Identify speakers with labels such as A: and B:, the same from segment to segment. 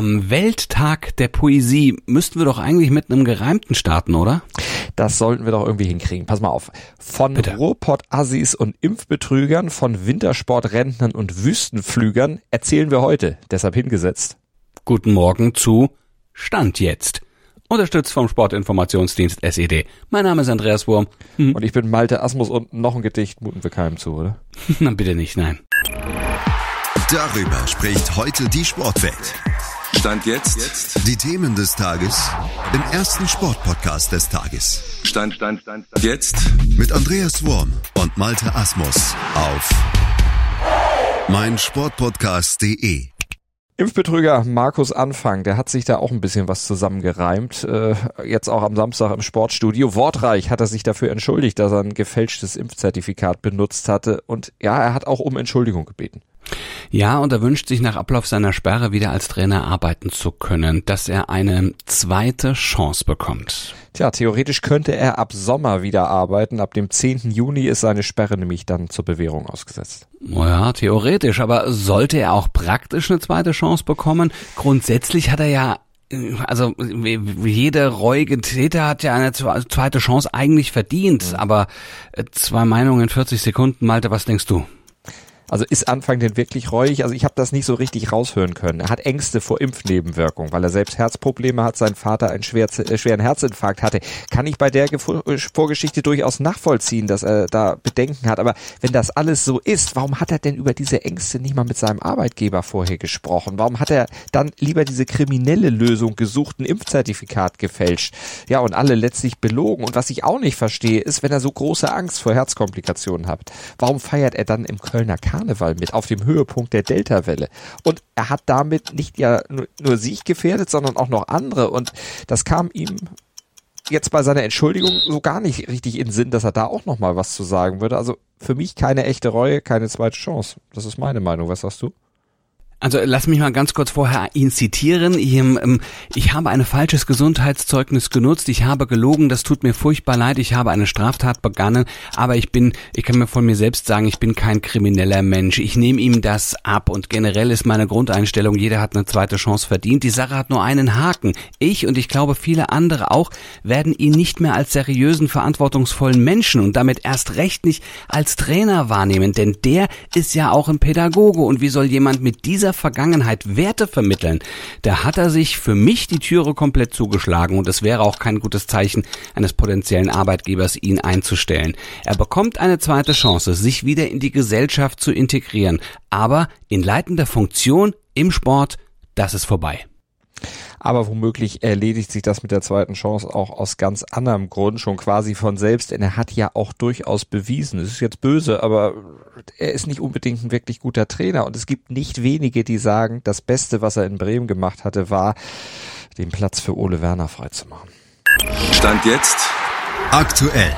A: Am Welttag der Poesie müssten wir doch eigentlich mit einem Gereimten starten, oder?
B: Das sollten wir doch irgendwie hinkriegen. Pass mal auf. Von Ruhrpott-Assis und Impfbetrügern, von Wintersportrentnern und Wüstenflügern erzählen wir heute. Deshalb hingesetzt.
A: Guten Morgen zu Stand jetzt. Unterstützt vom Sportinformationsdienst SED. Mein Name ist Andreas Wurm.
B: Hm. Und ich bin Malte Asmus und noch ein Gedicht muten wir keinem zu, oder?
A: Na bitte nicht, nein.
C: Darüber spricht heute die Sportwelt.
D: Stand jetzt. jetzt.
C: Die Themen des Tages im ersten Sportpodcast des Tages.
D: Stand, Stand, Stand, Stand. Jetzt.
C: Mit Andreas Worm und Malte Asmus auf meinsportpodcast.de.
B: Impfbetrüger Markus Anfang, der hat sich da auch ein bisschen was zusammengereimt. Äh, jetzt auch am Samstag im Sportstudio. Wortreich hat er sich dafür entschuldigt, dass er ein gefälschtes Impfzertifikat benutzt hatte. Und ja, er hat auch um Entschuldigung gebeten.
A: Ja, und er wünscht sich nach Ablauf seiner Sperre wieder als Trainer arbeiten zu können, dass er eine zweite Chance bekommt.
B: Tja, theoretisch könnte er ab Sommer wieder arbeiten. Ab dem 10. Juni ist seine Sperre nämlich dann zur Bewährung ausgesetzt.
A: Ja, theoretisch, aber sollte er auch praktisch eine zweite Chance bekommen? Grundsätzlich hat er ja also jeder reuige Täter hat ja eine zweite Chance eigentlich verdient, mhm. aber äh, zwei Meinungen in 40 Sekunden, Malte, was denkst du?
B: Also ist Anfang denn wirklich reuig? Also ich habe das nicht so richtig raushören können. Er hat Ängste vor Impfnebenwirkungen, weil er selbst Herzprobleme hat, sein Vater einen schwer, äh, schweren Herzinfarkt hatte. Kann ich bei der äh, Vorgeschichte durchaus nachvollziehen, dass er da Bedenken hat. Aber wenn das alles so ist, warum hat er denn über diese Ängste nicht mal mit seinem Arbeitgeber vorher gesprochen? Warum hat er dann lieber diese kriminelle Lösung gesucht, ein Impfzertifikat gefälscht? Ja, und alle letztlich belogen. Und was ich auch nicht verstehe, ist, wenn er so große Angst vor Herzkomplikationen hat, warum feiert er dann im Kölner Karneval? Karneval mit auf dem Höhepunkt der Delta-Welle. Und er hat damit nicht ja nur, nur sich gefährdet, sondern auch noch andere. Und das kam ihm jetzt bei seiner Entschuldigung so gar nicht richtig in Sinn, dass er da auch noch mal was zu sagen würde. Also für mich keine echte Reue, keine zweite Chance. Das ist meine Meinung. Was sagst du?
A: Also lass mich mal ganz kurz vorher ihn zitieren. Ich, ähm, ich habe ein falsches Gesundheitszeugnis genutzt. Ich habe gelogen. Das tut mir furchtbar leid. Ich habe eine Straftat begangen. Aber ich bin, ich kann mir von mir selbst sagen, ich bin kein krimineller Mensch. Ich nehme ihm das ab. Und generell ist meine Grundeinstellung, jeder hat eine zweite Chance verdient. Die Sache hat nur einen Haken. Ich und ich glaube viele andere auch werden ihn nicht mehr als seriösen, verantwortungsvollen Menschen und damit erst recht nicht als Trainer wahrnehmen. Denn der ist ja auch ein Pädagoge. Und wie soll jemand mit dieser dieser Vergangenheit Werte vermitteln, da hat er sich für mich die Türe komplett zugeschlagen und es wäre auch kein gutes Zeichen eines potenziellen Arbeitgebers, ihn einzustellen. Er bekommt eine zweite Chance, sich wieder in die Gesellschaft zu integrieren, aber in leitender Funktion im Sport, das ist vorbei.
B: Aber womöglich erledigt sich das mit der zweiten Chance auch aus ganz anderem Grund, schon quasi von selbst, denn er hat ja auch durchaus bewiesen, es ist jetzt böse, aber er ist nicht unbedingt ein wirklich guter Trainer und es gibt nicht wenige, die sagen, das Beste, was er in Bremen gemacht hatte, war, den Platz für Ole Werner freizumachen.
D: Stand jetzt
C: aktuell.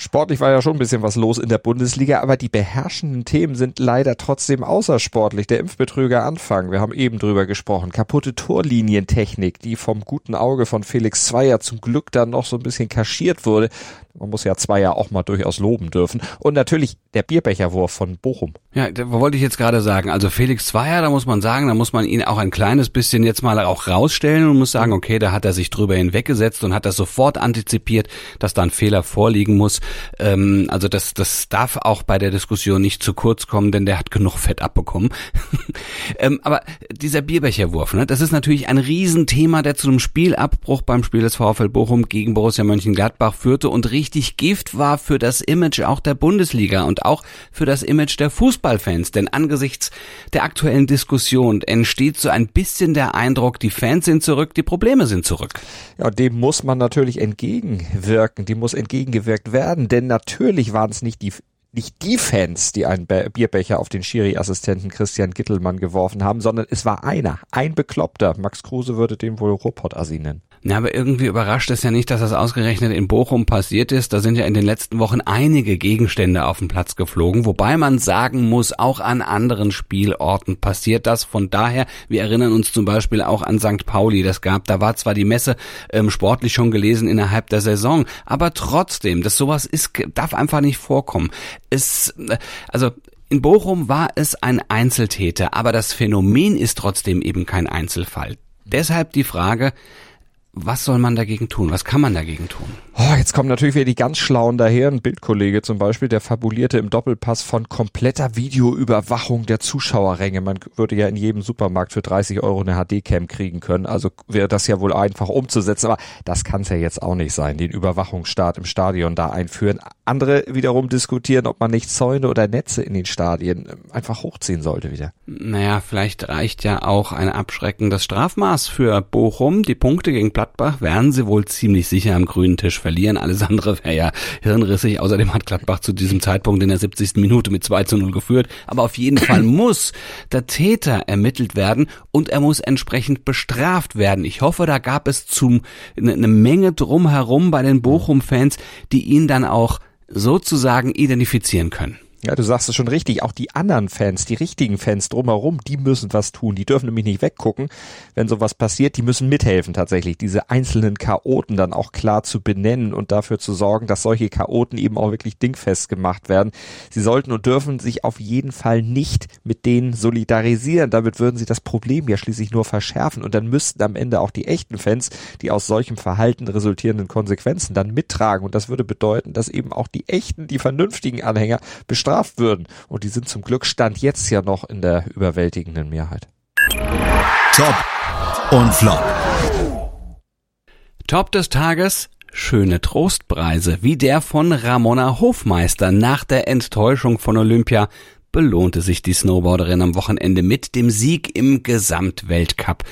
B: Sportlich war ja schon ein bisschen was los in der Bundesliga, aber die beherrschenden Themen sind leider trotzdem außersportlich. Der Impfbetrüger Anfang, wir haben eben drüber gesprochen. Kaputte Torlinientechnik, die vom guten Auge von Felix Zweier zum Glück dann noch so ein bisschen kaschiert wurde. Man muss ja Zweier auch mal durchaus loben dürfen. Und natürlich der Bierbecherwurf von Bochum.
A: Ja, da wollte ich jetzt gerade sagen. Also Felix Zweier, da muss man sagen, da muss man ihn auch ein kleines bisschen jetzt mal auch rausstellen und muss sagen, okay, da hat er sich drüber hinweggesetzt und hat das sofort antizipiert, dass da ein Fehler vorliegen muss. Ähm, also das, das darf auch bei der Diskussion nicht zu kurz kommen, denn der hat genug Fett abbekommen. ähm, aber dieser Bierbecherwurf, ne, das ist natürlich ein Riesenthema, der zu einem Spielabbruch beim Spiel des VfL Bochum gegen Borussia Mönchengladbach führte und richtig Gift war für das Image auch der Bundesliga und auch für das Image der Fußballfans. Denn angesichts der aktuellen Diskussion entsteht so ein bisschen der Eindruck, die Fans sind zurück, die Probleme sind zurück.
B: Ja, dem muss man natürlich entgegenwirken, dem muss entgegengewirkt werden werden, denn natürlich waren es nicht die nicht die Fans, die einen Bierbecher auf den Schiri-Assistenten Christian Gittelmann geworfen haben, sondern es war einer, ein Bekloppter. Max Kruse würde den wohl Ruhrpott-Assi nennen.
A: Ja, aber irgendwie überrascht es ja nicht, dass das ausgerechnet in Bochum passiert ist. Da sind ja in den letzten Wochen einige Gegenstände auf den Platz geflogen, wobei man sagen muss, auch an anderen Spielorten passiert das. Von daher, wir erinnern uns zum Beispiel auch an St. Pauli. Das gab, da war zwar die Messe ähm, sportlich schon gelesen innerhalb der Saison, aber trotzdem, dass sowas ist, darf einfach nicht vorkommen. Es, äh, also In Bochum war es ein Einzeltäter, aber das Phänomen ist trotzdem eben kein Einzelfall. Deshalb die Frage, was soll man dagegen tun? Was kann man dagegen tun?
B: Oh, jetzt kommen natürlich wieder die ganz Schlauen daher. Ein Bildkollege zum Beispiel, der fabulierte im Doppelpass von kompletter Videoüberwachung der Zuschauerränge. Man würde ja in jedem Supermarkt für 30 Euro eine HD-Cam kriegen können. Also wäre das ja wohl einfach umzusetzen. Aber das kann es ja jetzt auch nicht sein, den Überwachungsstaat im Stadion da einführen. Andere wiederum diskutieren, ob man nicht Zäune oder Netze in den Stadien einfach hochziehen sollte wieder.
A: Naja, vielleicht reicht ja auch ein abschreckendes Strafmaß für Bochum. Die Punkte gegen Gladbach werden sie wohl ziemlich sicher am grünen Tisch verlieren. Alles andere wäre ja hirnrissig. Außerdem hat Gladbach zu diesem Zeitpunkt in der 70. Minute mit 2 zu 0 geführt. Aber auf jeden Fall muss der Täter ermittelt werden und er muss entsprechend bestraft werden. Ich hoffe, da gab es zum, eine ne Menge drumherum bei den Bochum-Fans, die ihn dann auch sozusagen identifizieren können.
B: Ja, du sagst es schon richtig. Auch die anderen Fans, die richtigen Fans drumherum, die müssen was tun. Die dürfen nämlich nicht weggucken, wenn sowas passiert. Die müssen mithelfen tatsächlich, diese einzelnen Chaoten dann auch klar zu benennen und dafür zu sorgen, dass solche Chaoten eben auch wirklich dingfest gemacht werden. Sie sollten und dürfen sich auf jeden Fall nicht mit denen solidarisieren. Damit würden sie das Problem ja schließlich nur verschärfen und dann müssten am Ende auch die echten Fans die aus solchem Verhalten resultierenden Konsequenzen dann mittragen. Und das würde bedeuten, dass eben auch die echten, die vernünftigen Anhänger bestraft würden. Und die sind zum Glück Stand jetzt ja noch in der überwältigenden Mehrheit.
C: Top und Flop.
A: Top des Tages, schöne Trostpreise, wie der von Ramona Hofmeister nach der Enttäuschung von Olympia belohnte sich die Snowboarderin am Wochenende mit dem Sieg im Gesamtweltcup,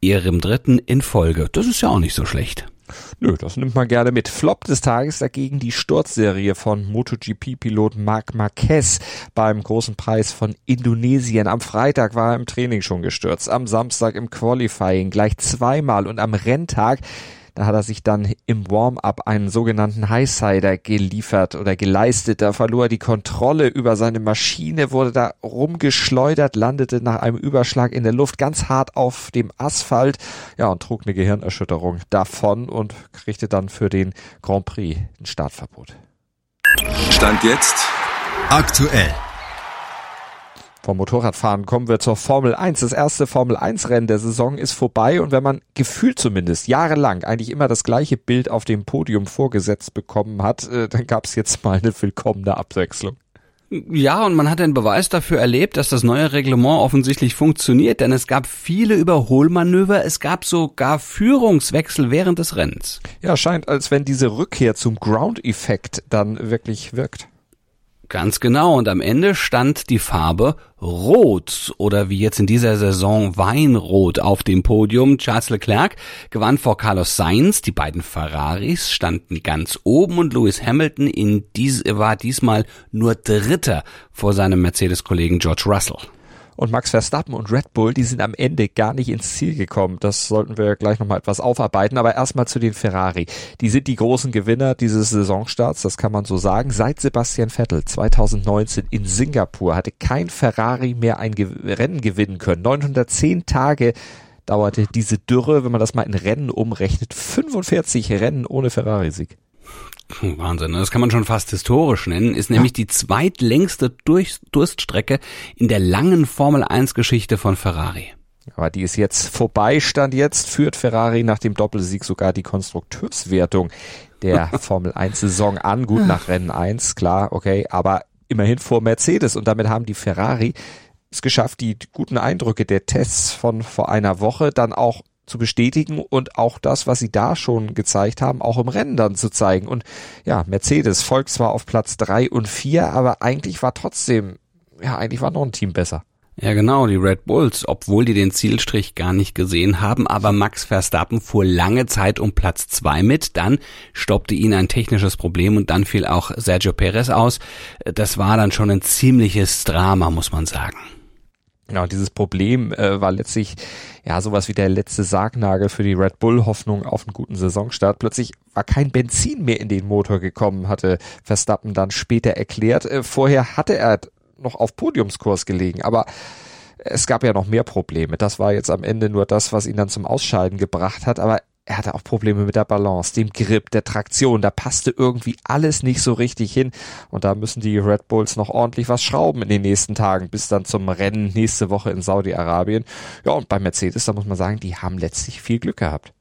A: ihrem dritten in Folge. Das ist ja auch nicht so schlecht.
B: Nö, das nimmt man gerne mit. Flop des Tages dagegen die Sturzserie von MotoGP-Pilot Marc Marquez beim großen Preis von Indonesien. Am Freitag war er im Training schon gestürzt, am Samstag im Qualifying gleich zweimal und am Renntag da hat er sich dann im Warm-up einen sogenannten Highsider geliefert oder geleistet. Da verlor er die Kontrolle über seine Maschine, wurde da rumgeschleudert, landete nach einem Überschlag in der Luft ganz hart auf dem Asphalt, ja, und trug eine Gehirnerschütterung davon und kriegte dann für den Grand Prix ein Startverbot.
D: Stand jetzt
C: Aktuell.
B: Vom Motorradfahren kommen wir zur Formel 1. Das erste Formel 1 Rennen der Saison ist vorbei und wenn man gefühlt zumindest jahrelang eigentlich immer das gleiche Bild auf dem Podium vorgesetzt bekommen hat, äh, dann gab es jetzt mal eine willkommene Abwechslung.
A: Ja, und man hat den Beweis dafür erlebt, dass das neue Reglement offensichtlich funktioniert, denn es gab viele Überholmanöver, es gab sogar Führungswechsel während des Rennens.
B: Ja, scheint, als wenn diese Rückkehr zum Ground-Effekt dann wirklich wirkt.
A: Ganz genau. Und am Ende stand die Farbe Rot oder wie jetzt in dieser Saison Weinrot auf dem Podium. Charles Leclerc gewann vor Carlos Sainz. Die beiden Ferraris standen ganz oben und Lewis Hamilton in dies, war diesmal nur Dritter vor seinem Mercedes-Kollegen George Russell.
B: Und Max Verstappen und Red Bull, die sind am Ende gar nicht ins Ziel gekommen. Das sollten wir gleich nochmal etwas aufarbeiten. Aber erstmal zu den Ferrari. Die sind die großen Gewinner dieses Saisonstarts, das kann man so sagen. Seit Sebastian Vettel 2019 in Singapur hatte kein Ferrari mehr ein Rennen gewinnen können. 910 Tage dauerte diese Dürre, wenn man das mal in Rennen umrechnet. 45 Rennen ohne Ferrari-Sieg.
A: Wahnsinn, ne? das kann man schon fast historisch nennen, ist nämlich die zweitlängste Durch Durststrecke in der langen Formel 1 Geschichte von Ferrari.
B: Aber die ist jetzt vorbei, stand jetzt, führt Ferrari nach dem Doppelsieg sogar die Konstrukteurswertung der Formel 1 Saison an. Gut nach Rennen 1, klar, okay, aber immerhin vor Mercedes und damit haben die Ferrari es geschafft, die guten Eindrücke der Tests von vor einer Woche dann auch zu bestätigen und auch das, was sie da schon gezeigt haben, auch im Rennen dann zu zeigen. Und ja, Mercedes folgt zwar auf Platz drei und vier, aber eigentlich war trotzdem, ja, eigentlich war noch ein Team besser.
A: Ja, genau, die Red Bulls, obwohl die den Zielstrich gar nicht gesehen haben, aber Max Verstappen fuhr lange Zeit um Platz zwei mit, dann stoppte ihn ein technisches Problem und dann fiel auch Sergio Perez aus. Das war dann schon ein ziemliches Drama, muss man sagen.
B: Genau, dieses Problem äh, war letztlich ja sowas wie der letzte Sargnagel für die Red Bull Hoffnung auf einen guten Saisonstart. Plötzlich war kein Benzin mehr in den Motor gekommen, hatte Verstappen dann später erklärt. Äh, vorher hatte er noch auf Podiumskurs gelegen, aber es gab ja noch mehr Probleme. Das war jetzt am Ende nur das, was ihn dann zum Ausscheiden gebracht hat. Aber er hatte auch Probleme mit der Balance, dem Grip, der Traktion. Da passte irgendwie alles nicht so richtig hin. Und da müssen die Red Bulls noch ordentlich was schrauben in den nächsten Tagen, bis dann zum Rennen nächste Woche in Saudi-Arabien. Ja, und bei Mercedes, da muss man sagen, die haben letztlich viel Glück gehabt.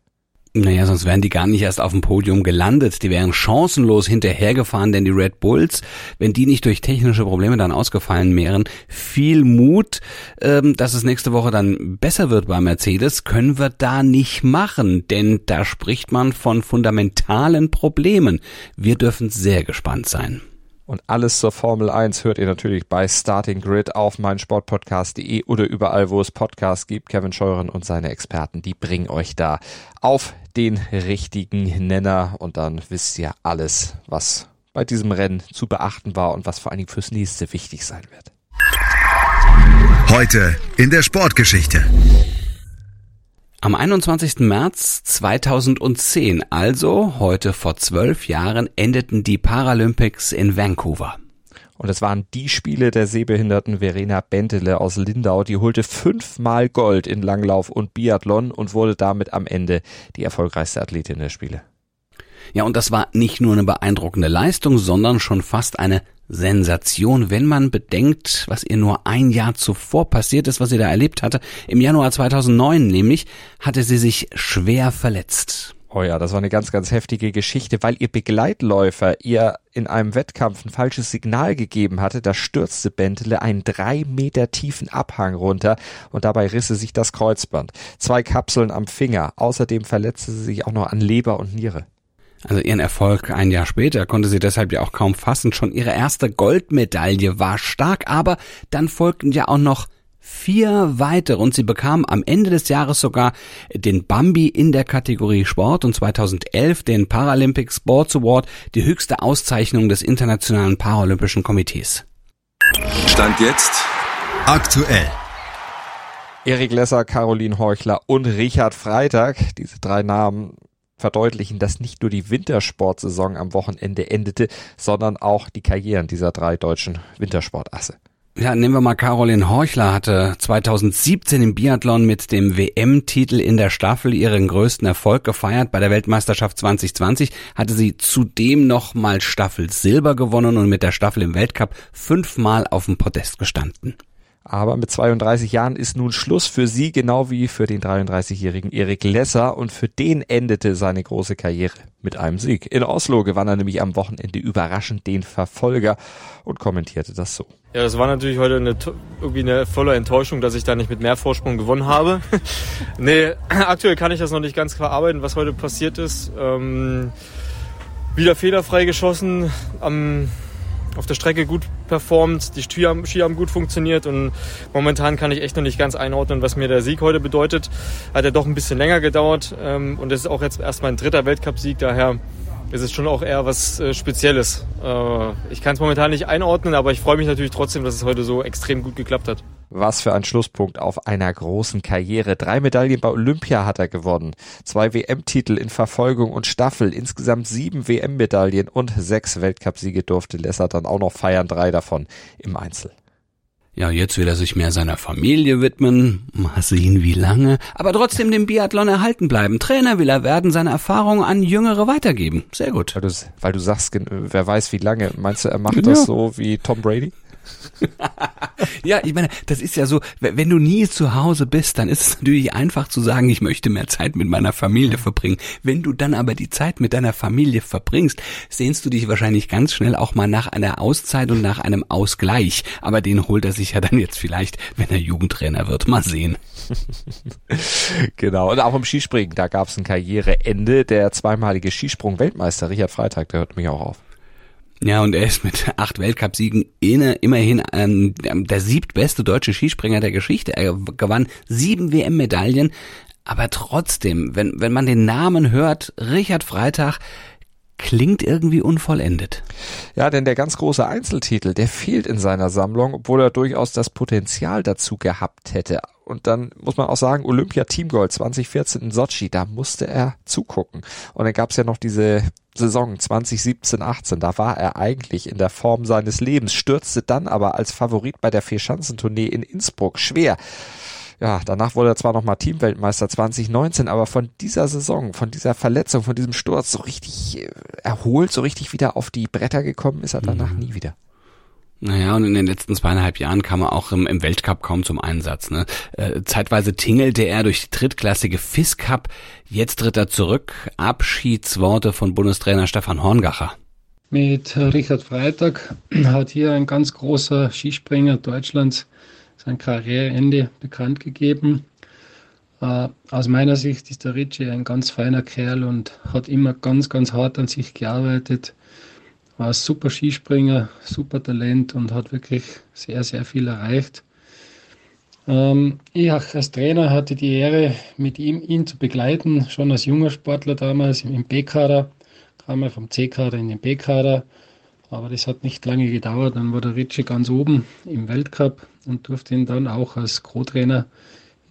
A: Naja, sonst wären die gar nicht erst auf dem Podium gelandet. Die wären chancenlos hinterhergefahren, denn die Red Bulls, wenn die nicht durch technische Probleme dann ausgefallen wären, viel Mut, ähm, dass es nächste Woche dann besser wird bei Mercedes, können wir da nicht machen, denn da spricht man von fundamentalen Problemen. Wir dürfen sehr gespannt sein.
B: Und alles zur Formel 1 hört ihr natürlich bei Starting Grid auf meinsportpodcast.de oder überall, wo es Podcasts gibt. Kevin Scheuren und seine Experten, die bringen euch da auf den richtigen Nenner und dann wisst ihr alles, was bei diesem Rennen zu beachten war und was vor allen Dingen fürs nächste wichtig sein wird.
C: Heute in der Sportgeschichte.
A: Am 21. März 2010, also heute vor zwölf Jahren, endeten die Paralympics in Vancouver.
B: Und es waren die Spiele der sehbehinderten Verena Bentele aus Lindau, die holte fünfmal Gold in Langlauf und Biathlon und wurde damit am Ende die erfolgreichste Athletin der Spiele.
A: Ja, und das war nicht nur eine beeindruckende Leistung, sondern schon fast eine Sensation, wenn man bedenkt, was ihr nur ein Jahr zuvor passiert ist, was sie da erlebt hatte. Im Januar 2009 nämlich hatte sie sich schwer verletzt.
B: Oh ja, das war eine ganz, ganz heftige Geschichte, weil ihr Begleitläufer ihr in einem Wettkampf ein falsches Signal gegeben hatte. Da stürzte Bentele einen drei Meter tiefen Abhang runter und dabei risse sich das Kreuzband. Zwei Kapseln am Finger. Außerdem verletzte sie sich auch noch an Leber und Niere.
A: Also ihren Erfolg ein Jahr später konnte sie deshalb ja auch kaum fassen. Schon ihre erste Goldmedaille war stark, aber dann folgten ja auch noch vier weitere und sie bekam am Ende des Jahres sogar den Bambi in der Kategorie Sport und 2011 den Paralympic Sports Award, die höchste Auszeichnung des Internationalen Paralympischen Komitees.
D: Stand jetzt
C: Aktuell.
B: Erik Lesser, Caroline Heuchler und Richard Freitag, diese drei Namen verdeutlichen, dass nicht nur die Wintersportsaison am Wochenende endete, sondern auch die Karrieren dieser drei deutschen Wintersportasse.
A: Ja, nehmen wir mal Caroline Horchler hatte 2017 im Biathlon mit dem WM-Titel in der Staffel ihren größten Erfolg gefeiert. Bei der Weltmeisterschaft 2020 hatte sie zudem noch mal Staffel Silber gewonnen und mit der Staffel im Weltcup fünfmal auf dem Podest gestanden.
B: Aber mit 32 Jahren ist nun Schluss für sie, genau wie für den 33-jährigen Erik Lesser. Und für den endete seine große Karriere mit einem Sieg. In Oslo gewann er nämlich am Wochenende überraschend den Verfolger und kommentierte das so.
E: Ja, das war natürlich heute eine, irgendwie eine volle Enttäuschung, dass ich da nicht mit mehr Vorsprung gewonnen habe. nee, aktuell kann ich das noch nicht ganz verarbeiten, was heute passiert ist. Ähm, wieder fehlerfrei geschossen, am auf der Strecke gut performt, die Ski haben, Ski haben gut funktioniert und momentan kann ich echt noch nicht ganz einordnen, was mir der Sieg heute bedeutet. Hat ja doch ein bisschen länger gedauert ähm, und es ist auch jetzt erst mein dritter Weltcupsieg, daher ist es schon auch eher was äh, Spezielles. Äh, ich kann es momentan nicht einordnen, aber ich freue mich natürlich trotzdem, dass es heute so extrem gut geklappt hat.
B: Was für ein Schlusspunkt auf einer großen Karriere. Drei Medaillen bei Olympia hat er gewonnen. Zwei WM-Titel in Verfolgung und Staffel. Insgesamt sieben WM-Medaillen und sechs Weltcupsiege durfte Lesser dann auch noch feiern. Drei davon im Einzel.
A: Ja, jetzt will er sich mehr seiner Familie widmen. Mal sehen, wie lange. Aber trotzdem dem Biathlon erhalten bleiben. Trainer will er werden, seine Erfahrungen an Jüngere weitergeben. Sehr gut.
B: Weil du, weil du sagst, wer weiß, wie lange. Meinst du, er macht das so wie Tom Brady?
A: ja, ich meine, das ist ja so, wenn du nie zu Hause bist, dann ist es natürlich einfach zu sagen, ich möchte mehr Zeit mit meiner Familie verbringen. Wenn du dann aber die Zeit mit deiner Familie verbringst, sehnst du dich wahrscheinlich ganz schnell auch mal nach einer Auszeit und nach einem Ausgleich. Aber den holt er sich ja dann jetzt vielleicht, wenn er Jugendtrainer wird. Mal sehen.
B: genau. Und auch im Skispringen, da gab es ein Karriereende. Der zweimalige Skisprung-Weltmeister Richard Freitag, der hört mich auch auf.
A: Ja, und er ist mit acht Weltcupsiegen immerhin ähm, der siebtbeste deutsche Skispringer der Geschichte. Er gewann sieben WM-Medaillen. Aber trotzdem, wenn, wenn man den Namen hört, Richard Freitag, klingt irgendwie unvollendet.
B: Ja, denn der ganz große Einzeltitel, der fehlt in seiner Sammlung, obwohl er durchaus das Potenzial dazu gehabt hätte. Und dann muss man auch sagen, Olympia Teamgold 2014 in Sochi, da musste er zugucken. Und dann gab es ja noch diese Saison 2017-18, da war er eigentlich in der Form seines Lebens, stürzte dann aber als Favorit bei der Vierschanzentournee in Innsbruck schwer Ja, danach wurde er zwar nochmal Teamweltmeister 2019, aber von dieser Saison, von dieser Verletzung, von diesem Sturz so richtig äh, erholt, so richtig wieder auf die Bretter gekommen ist er danach mhm. nie wieder.
A: Naja, und in den letzten zweieinhalb Jahren kam er auch im, im Weltcup kaum zum Einsatz. Ne? Äh, zeitweise tingelte er durch die drittklassige FIS Cup. Jetzt tritt er zurück. Abschiedsworte von Bundestrainer Stefan Horngacher.
F: Mit Richard Freitag hat hier ein ganz großer Skispringer Deutschlands sein Karriereende bekannt gegeben. Äh, aus meiner Sicht ist der Ritchie ein ganz feiner Kerl und hat immer ganz, ganz hart an sich gearbeitet war ein super Skispringer, super Talent und hat wirklich sehr, sehr viel erreicht. Ähm, ich als Trainer hatte die Ehre, mit ihm ihn zu begleiten, schon als junger Sportler damals im B-Kader, kam er vom C-Kader in den B-Kader. Aber das hat nicht lange gedauert. Dann war der Ritchie ganz oben im Weltcup und durfte ihn dann auch als Co-Trainer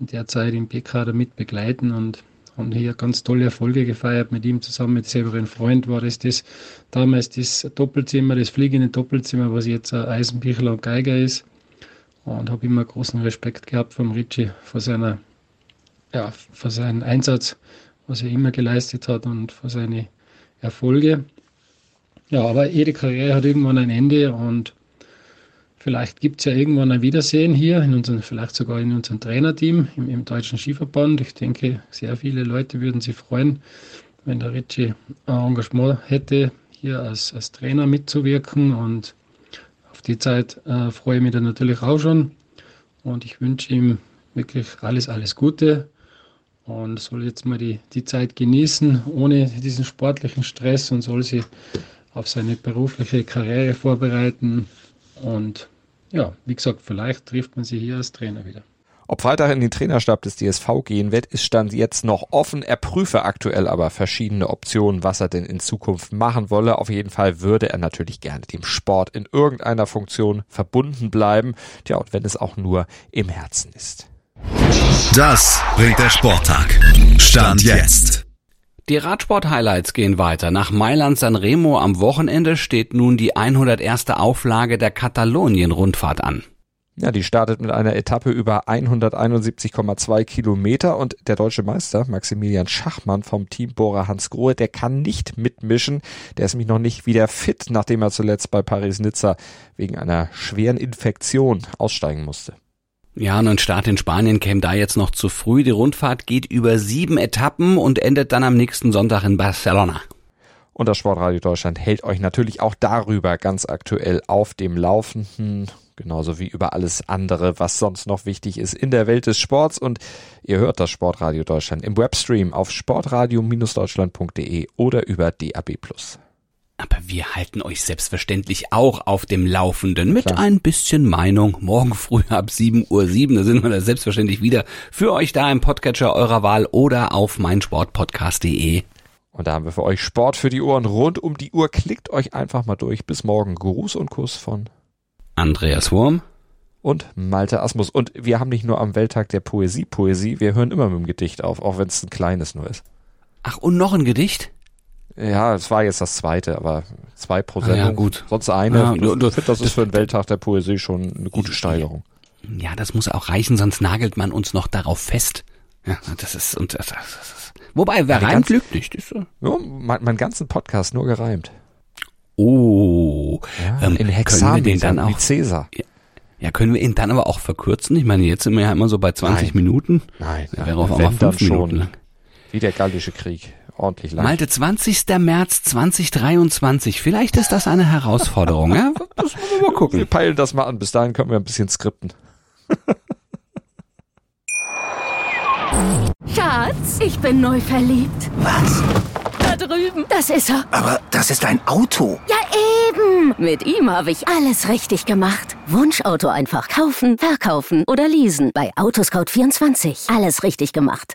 F: in der Zeit im B-Kader mit begleiten. Und haben hier ganz tolle Erfolge gefeiert mit ihm zusammen, mit Severin Freund war es das damals das Doppelzimmer, das fliegende Doppelzimmer, was jetzt Eisenbichler und Geiger ist. Und habe immer großen Respekt gehabt vom Ritchie vor seiner, ja, vor seinem Einsatz, was er immer geleistet hat und vor seine Erfolge. Ja, aber jede Karriere hat irgendwann ein Ende und Vielleicht gibt es ja irgendwann ein Wiedersehen hier, in unseren, vielleicht sogar in unserem Trainerteam im, im Deutschen Skiverband. Ich denke, sehr viele Leute würden sich freuen, wenn der Ritchie ein Engagement hätte, hier als, als Trainer mitzuwirken. Und auf die Zeit äh, freue ich mich dann natürlich auch schon. Und ich wünsche ihm wirklich alles, alles Gute und soll jetzt mal die, die Zeit genießen, ohne diesen sportlichen Stress und soll sie auf seine berufliche Karriere vorbereiten. Und ja, wie gesagt, vielleicht trifft man sie hier als Trainer wieder.
B: Ob Freitag in den Trainerstab des DSV gehen wird, ist Stand jetzt noch offen. Er prüfe aktuell aber verschiedene Optionen, was er denn in Zukunft machen wolle. Auf jeden Fall würde er natürlich gerne dem Sport in irgendeiner Funktion verbunden bleiben. Tja, und wenn es auch nur im Herzen ist.
C: Das bringt der Sporttag. Stand jetzt.
A: Die Radsport-Highlights gehen weiter. Nach Mailand-San Remo am Wochenende steht nun die 101. Auflage der Katalonien-Rundfahrt an.
B: Ja, die startet mit einer Etappe über 171,2 Kilometer und der deutsche Meister Maximilian Schachmann vom Team Bora Hans Grohe, der kann nicht mitmischen. Der ist nämlich noch nicht wieder fit, nachdem er zuletzt bei Paris-Nizza wegen einer schweren Infektion aussteigen musste.
A: Ja, und ein Start in Spanien käme da jetzt noch zu früh. Die Rundfahrt geht über sieben Etappen und endet dann am nächsten Sonntag in Barcelona.
B: Und das Sportradio Deutschland hält euch natürlich auch darüber ganz aktuell auf dem Laufenden, genauso wie über alles andere, was sonst noch wichtig ist in der Welt des Sports. Und ihr hört das Sportradio Deutschland im Webstream auf sportradio-deutschland.de oder über DAB+.
A: Aber wir halten euch selbstverständlich auch auf dem Laufenden mit Klar. ein bisschen Meinung. Morgen früh ab 7.07 Uhr, 7, da sind wir da selbstverständlich wieder für euch da im Podcatcher eurer Wahl oder auf meinsportpodcast.de.
B: Und da haben wir für euch Sport für die Ohren rund um die Uhr. Klickt euch einfach mal durch. Bis morgen. Gruß und Kuss von
A: Andreas Wurm
B: und Malte Asmus. Und wir haben nicht nur am Welttag der Poesie Poesie, wir hören immer mit dem Gedicht auf, auch wenn es ein kleines nur ist.
A: Ach, und noch ein Gedicht?
B: Ja, es war jetzt das zweite, aber zwei pro Sendung.
A: Ah, ja, gut.
B: Sonst eine. Ja, du, du, ich finde, das ist für den Welttag der Poesie schon eine gute Steigerung.
A: Ja, das muss auch reichen, sonst nagelt man uns noch darauf fest. Ja, das ist, und das, das ist, wobei, wer reimt, lügt nicht. Ist so.
B: Ja, mein, mein ganzen Podcast nur gereimt.
A: Oh,
B: ja, ähm, in Hexameter, können wir den dann auch, wie Cäsar.
A: Ja, ja, können wir ihn dann aber auch verkürzen? Ich meine, jetzt sind wir ja immer so bei 20
B: nein.
A: Minuten.
B: Nein,
A: nein wäre auf einmal fünf Minuten lang.
B: Wie der Gallische Krieg ordentlich lang.
A: Malte, 20. März 2023. Vielleicht ist das eine Herausforderung, ja? Das
B: müssen wir mal gucken. Wir peilen das mal an. Bis dahin können wir ein bisschen skripten.
G: Schatz, ich bin neu verliebt.
H: Was?
G: Da drüben. Das ist er.
H: Aber das ist ein Auto.
G: Ja, eben. Mit ihm habe ich alles richtig gemacht. Wunschauto einfach kaufen, verkaufen oder leasen. Bei Autoscout24. Alles richtig gemacht.